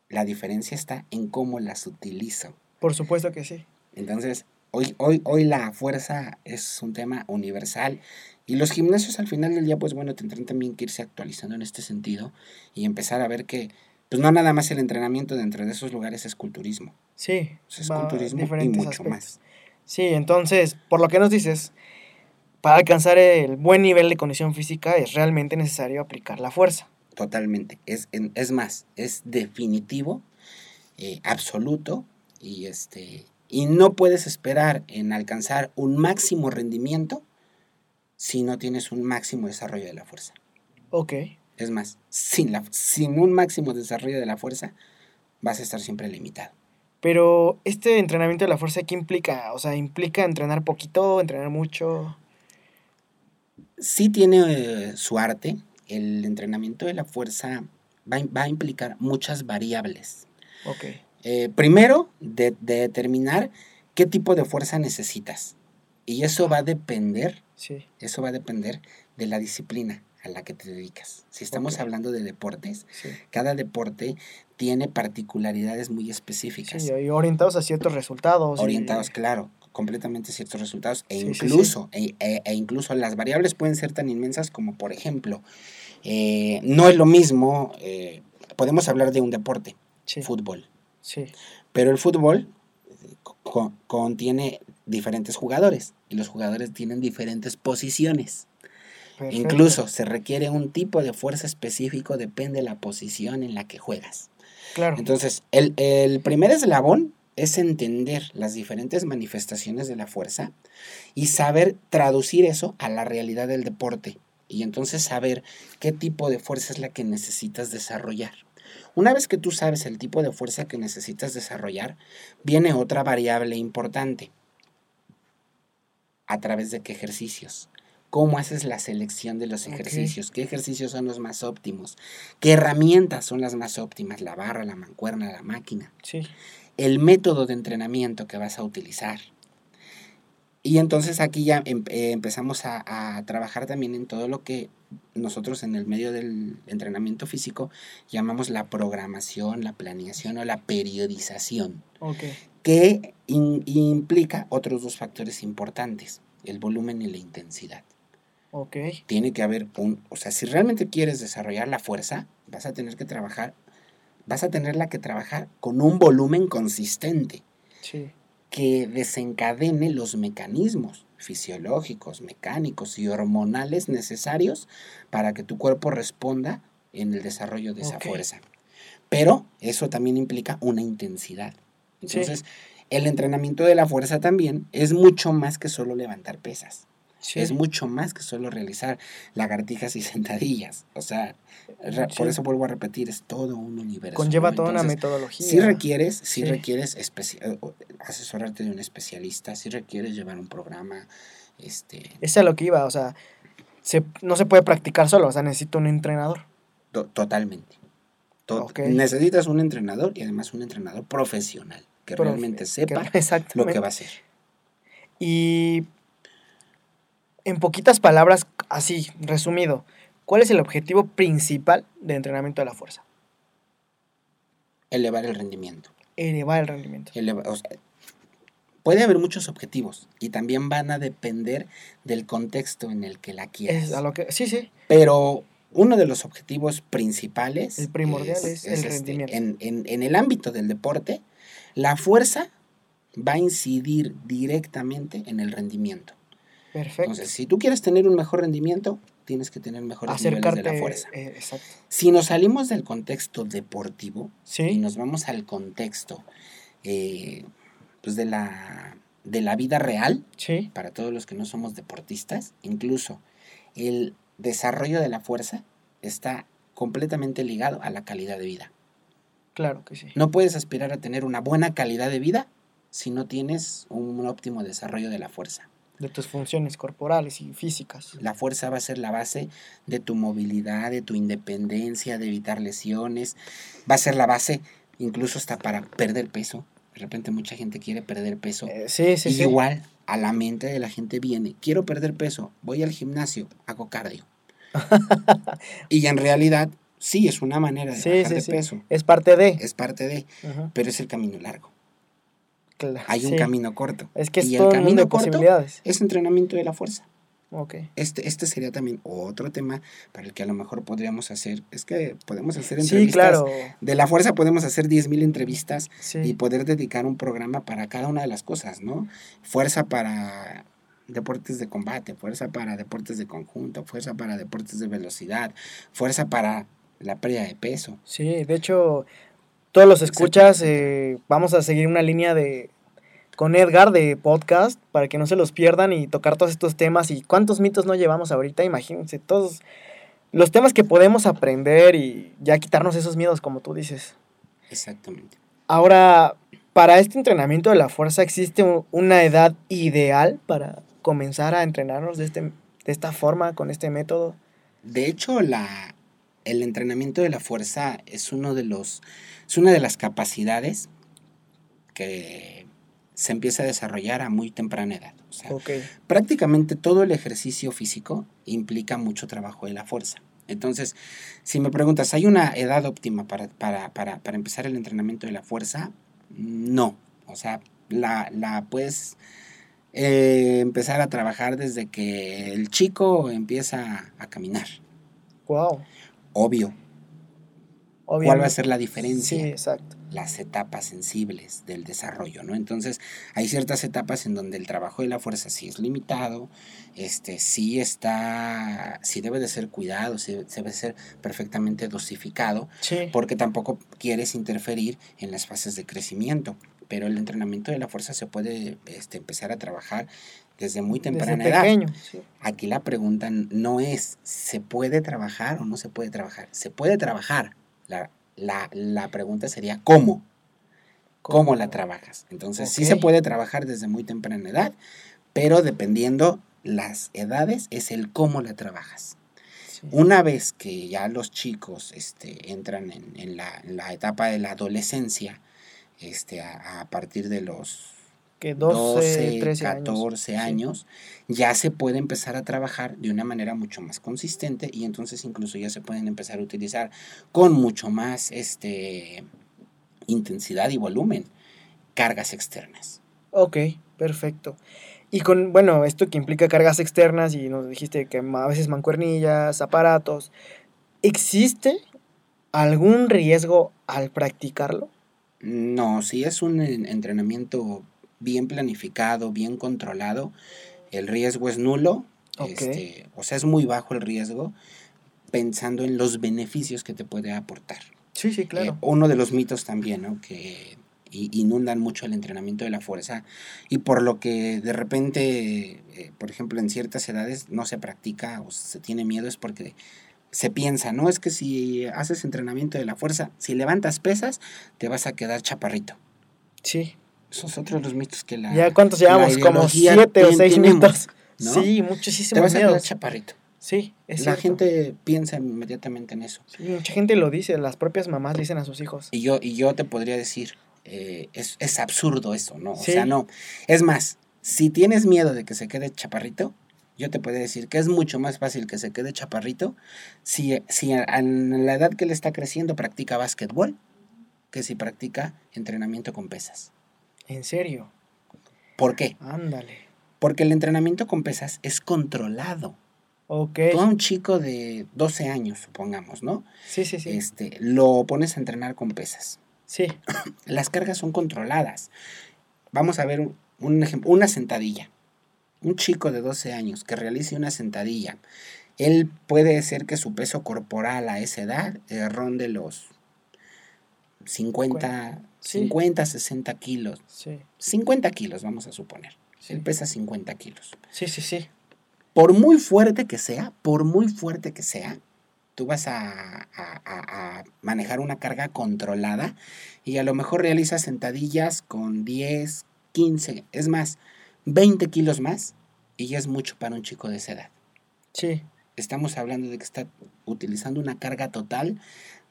La diferencia está en cómo las utilizo. Por supuesto que sí. Entonces, hoy, hoy, hoy la fuerza es un tema universal. Y los gimnasios al final del día, pues bueno, tendrán también que irse actualizando en este sentido y empezar a ver que, pues no nada más el entrenamiento dentro de esos lugares es culturismo. Sí. Es culturismo y mucho aspectos. más. Sí, entonces, por lo que nos dices, para alcanzar el buen nivel de condición física es realmente necesario aplicar la fuerza. Totalmente. Es, es más, es definitivo, eh, absoluto, y este. Y no puedes esperar en alcanzar un máximo rendimiento si no tienes un máximo desarrollo de la fuerza. Ok. Es más, sin, la, sin un máximo desarrollo de la fuerza, vas a estar siempre limitado. Pero este entrenamiento de la fuerza, ¿qué implica? O sea, ¿implica entrenar poquito, entrenar mucho? Sí tiene eh, su arte. El entrenamiento de la fuerza va, va a implicar muchas variables. Ok. Eh, primero, de, de determinar qué tipo de fuerza necesitas. Y eso va a depender, Sí. eso va a depender de la disciplina a la que te dedicas. Si estamos hablando de deportes, Sí. cada deporte tiene particularidades muy específicas. Sí, y orientados a ciertos resultados. y- orientados, claro, completamente ciertos resultados. E Sí, sí, sí. incluso, E, e- e incluso las variables pueden ser tan inmensas como, por ejemplo, eh, no es lo mismo, eh, podemos hablar de un deporte, fútbol. Pero el fútbol, co- contiene diferentes jugadores y los jugadores tienen diferentes posiciones. Perfecto. Incluso se requiere un tipo de fuerza específico, depende de la posición en la que juegas. Claro. Entonces, el, el primer eslabón es entender las diferentes manifestaciones de la fuerza y saber traducir eso a la realidad del deporte. Y entonces saber qué tipo de fuerza es la que necesitas desarrollar. Una vez que tú sabes el tipo de fuerza que necesitas desarrollar, viene otra variable importante. ¿A través de qué ejercicios? ¿Cómo haces la selección de los ejercicios? ¿Qué ejercicios son los más óptimos? ¿Qué herramientas son las más óptimas? La barra, la mancuerna, la máquina Sí. El método de entrenamiento que vas a utilizar. Y entonces aquí ya em- eh, empezamos a, a trabajar también en todo lo que nosotros en el medio del entrenamiento físico llamamos la programación, la planeación o la periodización, Ok. que in- implica otros dos factores importantes, el volumen y la intensidad. Ok. Tiene que haber un, o sea, si realmente quieres desarrollar la fuerza, vas a tener que trabajar, vas a tenerla que trabajar con un volumen consistente Sí. que desencadene los mecanismos fisiológicos, mecánicos y hormonales necesarios para que tu cuerpo responda en el desarrollo de esa fuerza. Pero eso también implica una intensidad. Sí. Entonces, el entrenamiento de la fuerza también es mucho más que solo levantar pesas. Sí. Es mucho más que solo realizar lagartijas y sentadillas. O sea, por eso vuelvo a repetir, es todo un universo. Conlleva ¿no? toda una metodología. si requieres, si Sí. requieres eh, asesorarte de un especialista, si requieres llevar un programa, este, Eso es lo que iba, o sea, se- no se puede practicar solo, o sea, necesito un entrenador. to- totalmente. To-. Necesitas un entrenador y además un entrenador profesional que Profe- realmente sepa que- lo que va a hacer. Y en poquitas palabras, así, resumido, ¿cuál es el objetivo principal de entrenamiento de la fuerza? Elevar el rendimiento. Elevar el rendimiento. Eleva- o sea, puede haber muchos objetivos y también van a depender del contexto en el que la quieras. Es a lo que, sí, sí, Pero uno de los objetivos principales. El primordial es el este, rendimiento. en, en- en el ámbito del deporte, la fuerza va a incidir directamente en el rendimiento. Perfecto. Entonces, si tú quieres tener un mejor rendimiento, tienes que tener mejores Acercarte. niveles de la fuerza. eh, exacto. Si nos salimos del contexto deportivo y nos vamos al contexto eh, pues de, la, de la vida real, sí, para todos los que no somos deportistas, incluso el desarrollo de la fuerza está completamente ligado a la calidad de vida. claro que sí. No puedes aspirar a tener una buena calidad de vida si no tienes un óptimo desarrollo de la fuerza. De tus funciones corporales y físicas. La fuerza va a ser la base de tu movilidad, de tu independencia, de evitar lesiones. Va a ser la base incluso hasta para perder peso. De repente mucha gente quiere perder peso. Eh, sí, sí, y sí. igual a la mente de la gente viene, quiero perder peso, voy al gimnasio, hago cardio. y en realidad sí es una manera de Sí, bajar de peso. Es parte de. Es parte de, pero es el camino largo. Claro, Hay un sí. camino corto. Es que es y todo el camino de corto posibilidades. es entrenamiento de la fuerza. Ok. Este, este sería también otro tema para el que a lo mejor podríamos hacer. Es que podemos hacer Sí, entrevistas. claro. De la fuerza podemos hacer 10.000 entrevistas Sí. y poder dedicar un programa para cada una de las cosas, ¿no? Fuerza para deportes de combate, fuerza para deportes de conjunto, fuerza para deportes de velocidad, fuerza para la pérdida de peso. Sí, de hecho, todos los escuchas, eh, vamos a seguir una línea de con Edgar de podcast para que no se los pierdan y tocar todos estos temas y cuántos mitos no llevamos ahorita, imagínense, todos los temas que podemos aprender y ya quitarnos esos miedos como tú dices. Exactamente. Ahora, para este entrenamiento de la fuerza existe una edad ideal para comenzar a entrenarnos de este de esta forma con este método. De hecho, la, el entrenamiento de la fuerza es uno de los es una de las capacidades que se empieza a desarrollar a muy temprana edad. O sea, Ok. prácticamente todo el ejercicio físico implica mucho trabajo de la fuerza. Entonces, si me preguntas, ¿hay una edad óptima para, para, para, para empezar el entrenamiento de la fuerza? No. O sea, la, la puedes eh, empezar a trabajar desde que el chico empieza a caminar. Wow. Obvio. ¿Cuál va a ser la diferencia? Sí, exacto. las etapas sensibles del desarrollo, ¿no? Entonces, hay ciertas etapas en donde el trabajo de la fuerza sí es limitado, este, sí está, sí debe de ser cuidado, sí debe ser perfectamente dosificado, Sí. porque tampoco quieres interferir en las fases de crecimiento. Pero el entrenamiento de la fuerza se puede este, empezar a trabajar desde muy Desde temprana edad. pequeño. sí. Aquí la pregunta no es, ¿se puede trabajar o no se puede trabajar? Se puede trabajar. La, la, la pregunta sería, ¿cómo? ¿Cómo la trabajas? Entonces, sí se puede trabajar desde muy temprana edad, pero dependiendo las edades, es el cómo la trabajas. Sí. Una vez que ya los chicos este, entran en, en la, en la etapa de la adolescencia, este, a, a partir de los Que 12, 13 14 años. ya se puede empezar a trabajar de una manera mucho más consistente y entonces incluso ya se pueden empezar a utilizar con mucho más este, intensidad y volumen cargas externas. Ok, perfecto. Y con, bueno, esto que implica cargas externas y nos dijiste que a veces mancuernillas, aparatos, ¿existe algún riesgo al practicarlo? No, si es un en- entrenamiento bien planificado, bien controlado, el riesgo es nulo, este, o sea, es muy bajo el riesgo pensando en los beneficios que te puede aportar. Sí, sí, Eh, claro. uno de los mitos también, ¿no? Que inundan mucho el entrenamiento de la fuerza y por lo que de repente, eh, por ejemplo, en ciertas edades no se practica o se tiene miedo es porque se piensa, no es que si haces entrenamiento de la fuerza, si levantas pesas, te vas a quedar chaparrito. Sí. Esos es otro de los mitos que la... ¿Ya cuántos llevamos? Como siete o seis tenemos, minutos. ¿no? Sí, Te muchísimos vas a quedar miedos. chaparrito. Sí, es la cierto. gente piensa inmediatamente en eso. Sí, mucha gente lo dice, las propias mamás le dicen a sus hijos. Y yo, y yo te podría decir, eh, es, es absurdo eso, ¿no? O Sí. sea, no. Es más, si tienes miedo de que se quede chaparrito, yo te podría decir que es mucho más fácil que se quede chaparrito si, si a- en la edad que él está creciendo practica básquetbol que si practica entrenamiento con pesas. En serio, ¿Por qué? ándale. Porque el entrenamiento con pesas es controlado. Ok. Tú a un chico de 12 años, supongamos, ¿no? Sí, sí, sí. Este, lo pones a entrenar con pesas. Sí, las cargas son controladas. Vamos a ver un, un ejemplo, una sentadilla. Un chico de 12 años que realice una sentadilla, él puede ser que su peso corporal a esa edad eh, ronde los 50, Sí. 50, 60 kilos. sí. 50 kilos, vamos a suponer. Sí. Él pesa 50 kilos. Sí, sí, sí. Por muy fuerte que sea, por muy fuerte que sea, tú vas a- a manejar una carga controlada y a lo mejor realizas sentadillas con 10, 15, es más, 20 kilos más y ya es mucho para un chico de esa edad. Sí. Estamos hablando de que está utilizando una carga total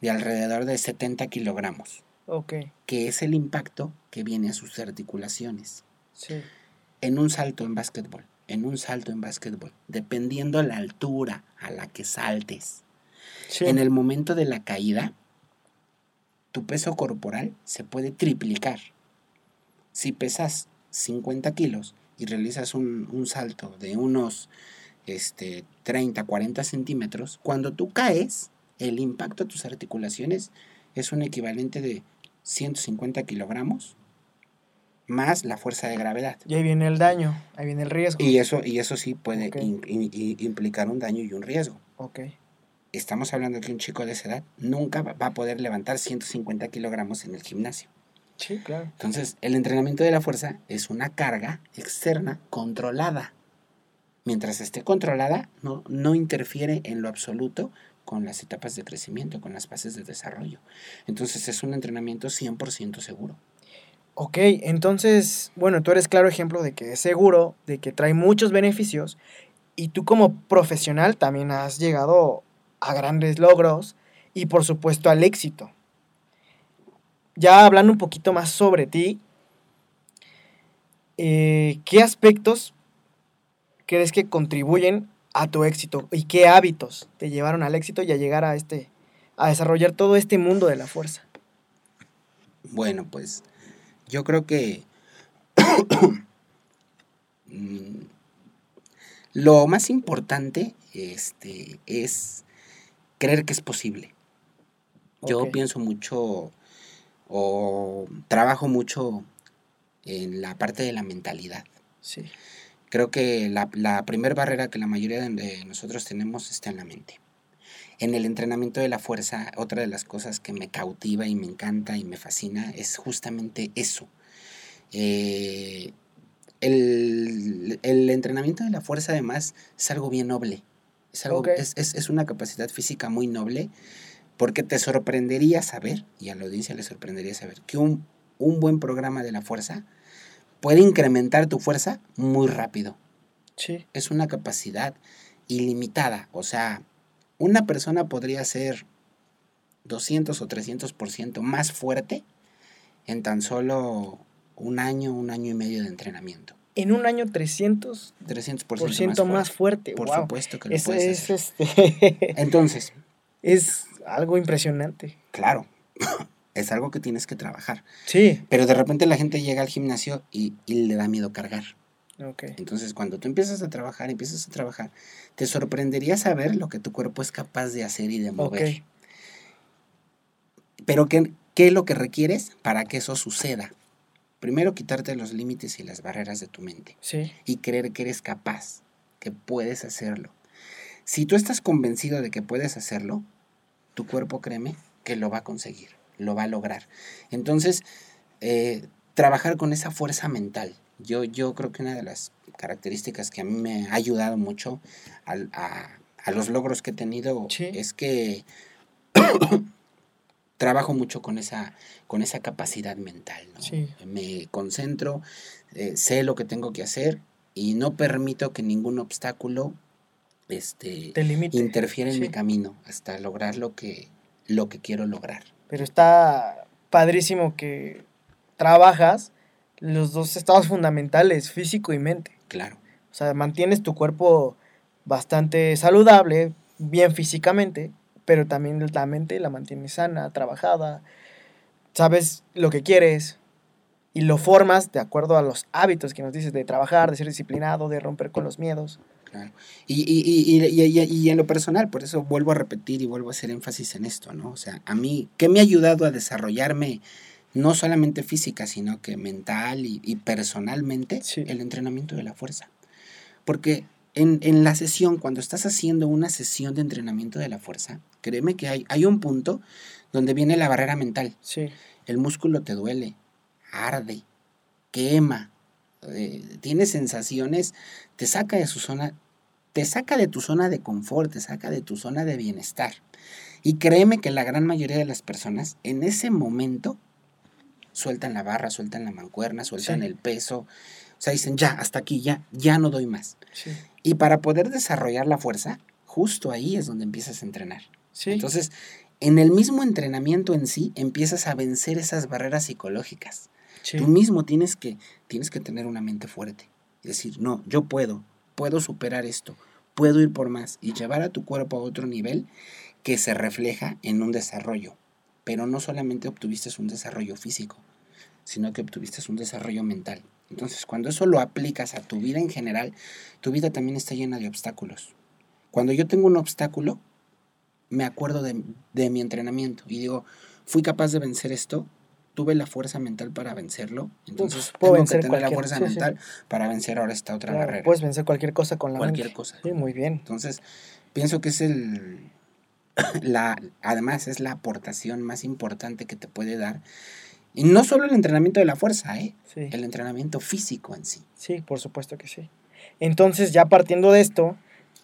de alrededor de 70 kilogramos, Ok. que es el impacto que viene a sus articulaciones Sí. en un salto en básquetbol, en un salto en básquetbol, dependiendo la altura a la que saltes. Sí. En el momento de la caída, tu peso corporal se puede triplicar. Si pesas 50 kilos y realizas un, un salto de unos este, 30, 40 centímetros, cuando tú caes, el impacto a tus articulaciones es un equivalente de 150 kilogramos más la fuerza de gravedad. Y ahí viene el daño, ahí viene el riesgo. Y eso, y eso sí puede Ok. in- in- in- implicar un daño y un riesgo. Ok. Estamos hablando que un chico de esa edad nunca va va a poder levantar 150 kilogramos en el gimnasio. Sí, claro. Entonces, el entrenamiento de la fuerza es una carga externa controlada. Mientras esté controlada, no, no interfiere en lo absoluto con las etapas de crecimiento, con las fases de desarrollo. Entonces, es un entrenamiento 100% seguro. Ok, entonces, bueno, tú eres claro ejemplo de que es seguro, de que trae muchos beneficios y tú como profesional también has llegado a grandes logros y por supuesto al éxito. Ya hablando un poquito más sobre ti, eh, ¿qué aspectos crees que contribuyen a tu éxito y qué hábitos te llevaron al éxito y a llegar a este, a desarrollar todo este mundo de la fuerza? Bueno, pues yo creo que lo más importante este, es creer que es posible. Yo pienso mucho o trabajo mucho en la parte de la mentalidad. Sí. Creo que la, la primera barrera que la mayoría de- nosotros tenemos está en la mente. En el entrenamiento de la fuerza, otra de las cosas que me cautiva y me encanta y me fascina es justamente eso. Eh, el, el entrenamiento de la fuerza además es algo bien noble. Es, algo, es, es- es una capacidad física muy noble porque te sorprendería saber, y a la audiencia le sorprendería saber, que un, un buen programa de la fuerza puede incrementar tu fuerza muy rápido Sí. es una capacidad ilimitada. O sea, una persona podría ser 200 o 300% más fuerte en tan solo un año, un año y medio de entrenamiento. En un año 300% 300% más, fuerte. Por wow. supuesto que lo puedes es, hacer. este, Entonces, es algo impresionante. claro, es algo que tienes que trabajar. Sí. Pero de repente la gente llega al gimnasio y, y le da miedo cargar. Ok. Entonces, cuando tú empiezas a trabajar, empiezas a trabajar, te sorprendería saber lo que tu cuerpo es capaz de hacer y de mover. Pero ¿qué, ¿qué es lo que requieres para que eso suceda? Primero, quitarte los límites y las barreras de tu mente Sí. y creer que eres capaz, que puedes hacerlo. Si tú estás convencido de que puedes hacerlo, tu cuerpo, créeme, que lo va a conseguir, lo va a lograr. Entonces, eh, trabajar con esa fuerza mental. Yo, yo creo que una de las características que a mí me ha ayudado mucho a, a los logros que he tenido Sí. es que trabajo mucho con esa, con esa capacidad mental. ¿no? Sí. Me concentro, eh, sé lo que tengo que hacer y no permito que ningún obstáculo este, Te interfiera en Sí. mi camino hasta lograr lo que, lo que quiero lograr. Pero está padrísimo que trabajas los dos estados fundamentales, físico y mente. Claro, O sea, mantienes tu cuerpo bastante saludable, bien físicamente, pero también la mente la mantienes sana, trabajada, sabes lo que quieres y lo formas de acuerdo a los hábitos que nos dices de trabajar, de ser disciplinado, de romper con los miedos. Claro. Y, y, y, y, en lo personal, por eso vuelvo a repetir y vuelvo a hacer énfasis en esto, ¿no? O sea, a mí, ¿qué me ha ayudado a desarrollarme no solamente física, sino que mental y, y personalmente? Sí. El entrenamiento de la fuerza. Porque en, en la sesión, cuando estás haciendo una sesión de entrenamiento de la fuerza, créeme que hay, hay un punto donde viene la barrera mental. Sí, El músculo te duele, arde, quema, eh, tiene sensaciones, te saca de su zona, te saca de tu zona de confort, te saca de tu zona de bienestar. Y créeme que la gran mayoría de las personas en ese momento sueltan la barra, sueltan la mancuerna, sueltan Sí. el peso, o sea, dicen ya, hasta aquí, ya, ya no doy más. sí, Y para poder desarrollar la fuerza, justo ahí es donde empiezas a entrenar. sí. Entonces, en el mismo entrenamiento en sí, empiezas a vencer esas barreras psicológicas. Tú mismo tienes que, tienes que tener una mente fuerte. Y decir, no, yo puedo, puedo superar esto, puedo ir por más y llevar a tu cuerpo a otro nivel que se refleja en un desarrollo. Pero no solamente obtuviste un desarrollo físico, sino que obtuviste un desarrollo mental. Entonces, cuando eso lo aplicas a tu vida en general, tu vida también está llena de obstáculos. Cuando yo tengo un obstáculo, me acuerdo de, de mi entrenamiento y digo, fui capaz de vencer esto, tuve la fuerza mental para vencerlo, entonces Uf, puedo tengo que tener la fuerza sí, sí. mental para vencer ahora esta otra Claro, barrera. puedes vencer cualquier cosa con la Cualquier mente. cosa. Sí, muy bien. Entonces, pienso que es el la además es la aportación más importante que te puede dar y no solo el entrenamiento de la fuerza, ¿eh? Sí. el entrenamiento físico en sí. Sí, por supuesto que sí. Entonces, ya partiendo de esto,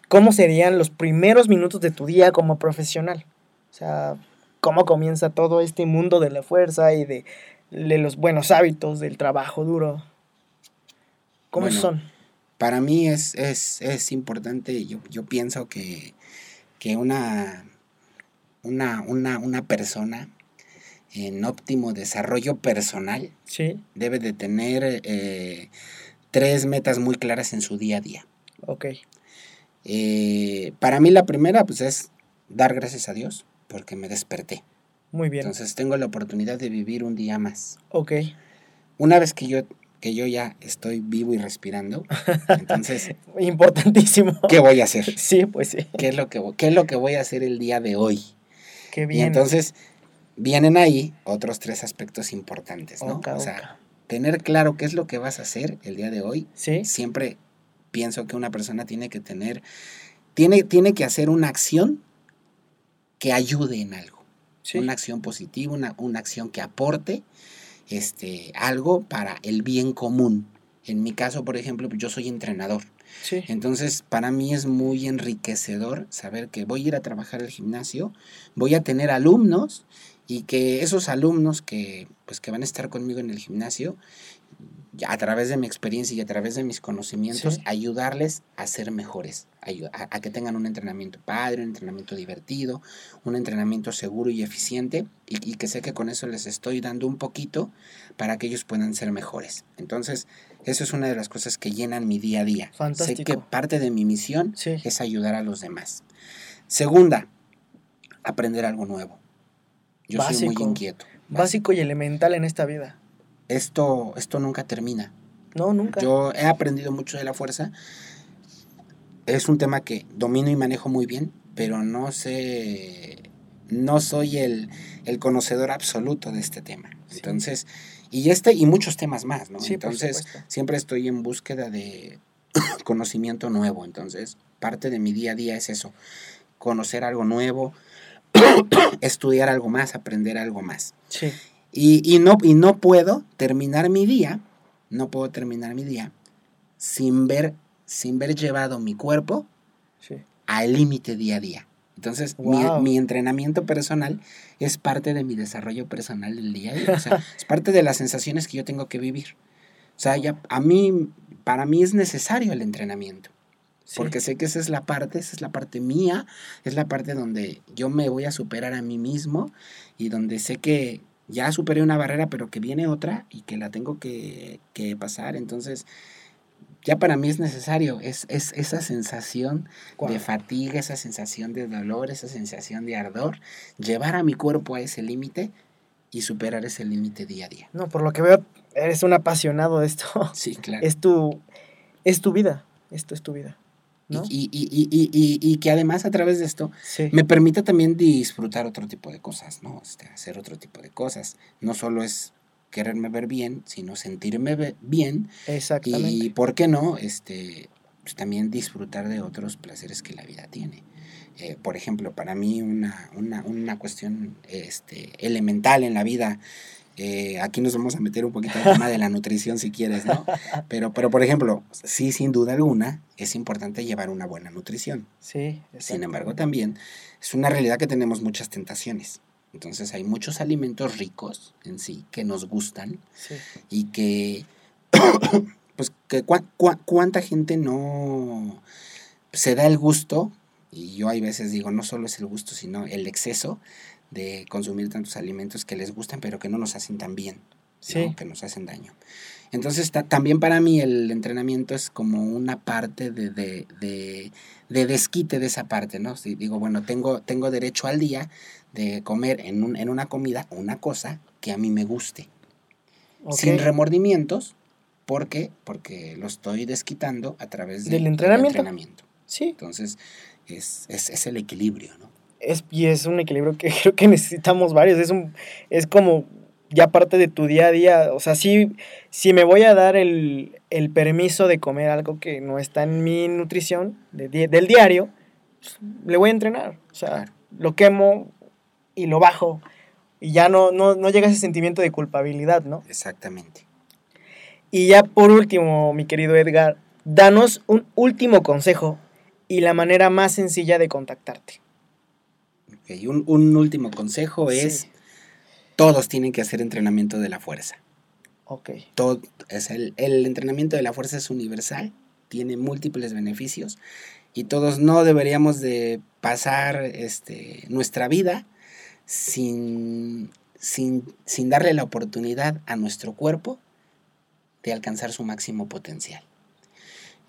¿cómo serían los primeros minutos de tu día como profesional? O sea, ¿cómo comienza todo este mundo de la fuerza y de, de los buenos hábitos, del trabajo duro? ¿Cómo Bueno, son? Para mí es, es, es importante, yo, yo pienso que, que una, una, una, una persona en óptimo desarrollo personal Sí, debe de tener eh, tres metas muy claras en su día a día. ok. Eh, para mí la primera pues es dar gracias a Dios porque me desperté. Muy bien. Entonces tengo la oportunidad de vivir un día más. ok. Una vez que yo, que yo ya estoy vivo y respirando, entonces, Importantísimo. ¿qué voy a hacer? Sí, pues sí. ¿Qué es, lo que, ¿Qué es lo que voy a hacer el día de hoy? Qué Y bien. entonces vienen ahí otros tres aspectos importantes, ¿no? Oca, o sea, oca. tener claro qué es lo que vas a hacer el día de hoy. Sí. Siempre pienso que una persona tiene que tener, tiene, tiene que hacer una acción que ayude en algo. Sí. Una acción positiva, una, una acción que aporte este, algo para el bien común. En mi caso, por ejemplo, yo soy entrenador. Sí. Entonces, para mí es muy enriquecedor saber que voy a ir a trabajar al gimnasio, voy a tener alumnos y que esos alumnos que, pues, que van a estar conmigo en el gimnasio, a través de mi experiencia y a través de mis conocimientos, Sí. ayudarles a ser mejores, a, a que tengan un entrenamiento padre, un entrenamiento divertido, un entrenamiento seguro y eficiente y, y que sé que con eso les estoy dando un poquito para que ellos puedan ser mejores. Entonces, eso es una de las cosas que llenan mi día a día. Sé que parte de mi misión Sí. es ayudar a los demás. Segunda, aprender algo nuevo. Yo soy muy inquieto. Básico y elemental en esta vida. Esto, esto nunca termina. No, nunca. Yo he aprendido mucho de la fuerza. Es un tema que domino y manejo muy bien, pero no sé, no soy el, el conocedor absoluto de este tema. Sí. Entonces, y este y muchos temas más, ¿no? Sí, Entonces, siempre estoy en búsqueda de conocimiento nuevo. Entonces, parte de mi día a día es eso, conocer algo nuevo, estudiar algo más, aprender algo más. Sí. Y, y no, y no puedo terminar mi día, no puedo terminar mi día sin ver, sin ver llevado mi cuerpo Sí. al límite día a día. Entonces, mi- entrenamiento personal es parte de mi desarrollo personal del día a día. O sea, es parte de las sensaciones que yo tengo que vivir. O sea, ya, a mí, para mí es necesario el entrenamiento. Sí. Porque sé que esa es la parte, esa es la parte mía, es la parte donde yo me voy a superar a mí mismo y donde sé que ya superé una barrera, pero que viene otra y que la tengo que, que pasar. Entonces, ya para mí es necesario, es, es esa sensación de fatiga, esa sensación de dolor, esa sensación de ardor, llevar a mi cuerpo a ese límite y superar ese límite día a día. No, por lo que veo, eres un apasionado de esto. Sí, claro. Es tu, es tu vida. Esto es tu vida. ¿No? Y, y, y, y, y, y que además a través de esto Sí. me permite también disfrutar otro tipo de cosas, ¿no? Este, hacer otro tipo de cosas. No solo es quererme ver bien, sino sentirme bien Exactamente. y, ¿por qué no? Este, pues, también disfrutar de otros placeres que la vida tiene. Eh, por ejemplo, para mí una, una, una cuestión este, elemental en la vida, eh, aquí nos vamos a meter un poquito al tema de la nutrición si quieres, ¿no? Pero, pero, por ejemplo, sí, sin duda alguna, es importante llevar una buena nutrición. Sí. Sin embargo, también es una realidad que tenemos muchas tentaciones. Entonces hay muchos alimentos ricos en sí que nos gustan Sí. y que, pues, que cuánta gente no se da el gusto, y yo hay veces digo, no solo es el gusto, sino el exceso de consumir tantos alimentos que les gustan, pero que no nos hacen tan bien, ¿no? Sí. que nos hacen daño. Entonces, ta- también para mí el entrenamiento es como una parte de, de, de, de desquite de esa parte, ¿no? Si digo, bueno, tengo, tengo derecho al día de comer en, un, en una comida una cosa que a mí me guste, sin remordimientos, ¿por qué? Porque lo estoy desquitando a través de- Del entrenamiento. entrenamiento. Sí. Entonces, es, es, es el equilibrio, ¿no? Es, y es un equilibrio que creo que necesitamos varios. Es, un, es como ya parte de tu día a día. O sea, si, si me voy a dar el, el permiso de comer algo que no está en mi nutrición de del diario, pues, le voy a entrenar. O sea, lo quemo y lo bajo. Y ya no, no, no llega ese sentimiento de culpabilidad, ¿no? Exactamente. Y ya por último, mi querido Edgar, danos un último consejo y la manera más sencilla de contactarte. Ok, un, un último consejo es, Sí. todos tienen que hacer entrenamiento de la fuerza. Ok. todo, es el, el entrenamiento de la fuerza es universal, tiene múltiples beneficios y todos no deberíamos de pasar este, nuestra vida sin, sin, sin darle la oportunidad a nuestro cuerpo de alcanzar su máximo potencial.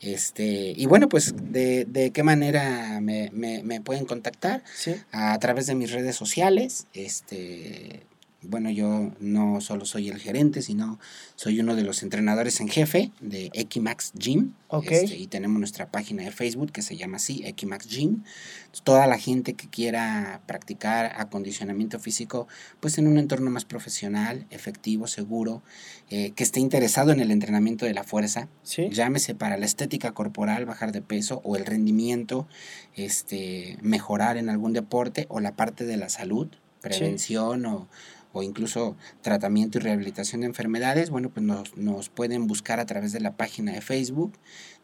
Este, y bueno, pues de, de qué manera me, me- me pueden contactar Sí. a través de mis redes sociales. Este, bueno, yo no solo soy el gerente, sino soy uno de los entrenadores en jefe de Equimax Gym. Este, y tenemos nuestra página de Facebook que se llama así, Equimax Gym. Toda la gente que quiera practicar acondicionamiento físico, pues en un entorno más profesional, efectivo, seguro, eh, que esté interesado en el entrenamiento de la fuerza, Sí. llámese para la estética corporal, bajar de peso o el rendimiento, este, mejorar en algún deporte o la parte de la salud, prevención o, o incluso tratamiento y rehabilitación de enfermedades, bueno, pues nos, nos pueden buscar a través de la página de Facebook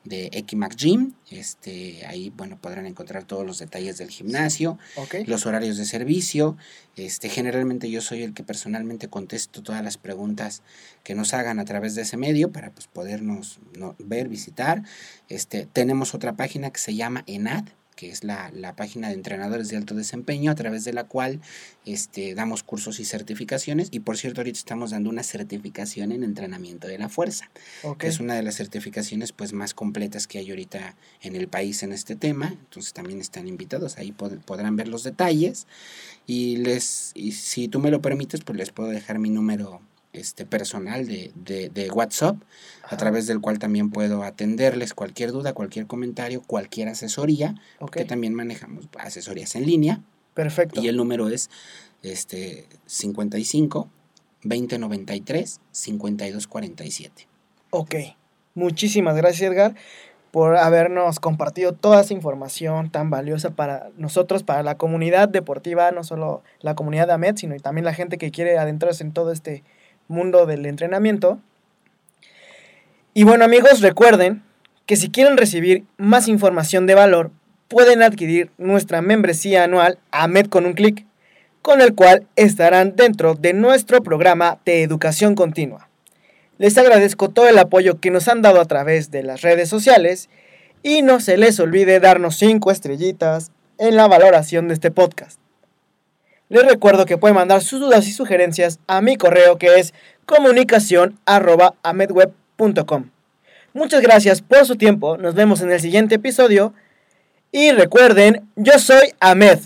de Equimax Gym. Este, ahí, bueno, podrán encontrar todos los detalles del gimnasio, los horarios de servicio. Este, generalmente yo soy el que personalmente contesto todas las preguntas que nos hagan a través de ese medio para pues, podernos no, ver, visitar. Este, tenemos otra página que se llama ENAD, que es la, la página de entrenadores de alto desempeño, a través de la cual este, damos cursos y certificaciones. Y por cierto, ahorita estamos dando una certificación en entrenamiento de la fuerza que es una de las certificaciones pues más completas que hay ahorita en el país en este tema. Entonces también están invitados, ahí pod- podrán ver los detalles. Y les y si tú me lo permites, pues les puedo dejar mi número este personal de, de, de WhatsApp, a través del cual también puedo atenderles cualquier duda, cualquier comentario, cualquier asesoría, que también manejamos asesorías en línea. Perfecto. Y el número es este 55 2093 5247. Ok. Muchísimas gracias, Edgar, por habernos compartido toda esa información tan valiosa para nosotros, para la comunidad deportiva, no solo la comunidad de AMED, sino también la gente que quiere adentrarse en todo este mundo del entrenamiento. Y bueno, amigos, recuerden que si quieren recibir más información de valor, pueden adquirir nuestra membresía anual AMED con un clic, con el cual estarán dentro de nuestro programa de educación continua. Les agradezco todo el apoyo que nos han dado a través de las redes sociales y no se les olvide darnos 5 estrellitas en la valoración de este podcast. Les recuerdo que pueden mandar sus dudas y sugerencias a mi correo que es comunicación@amedweb.com. Muchas gracias por su tiempo, nos vemos en el siguiente episodio y recuerden, yo soy Ahmed.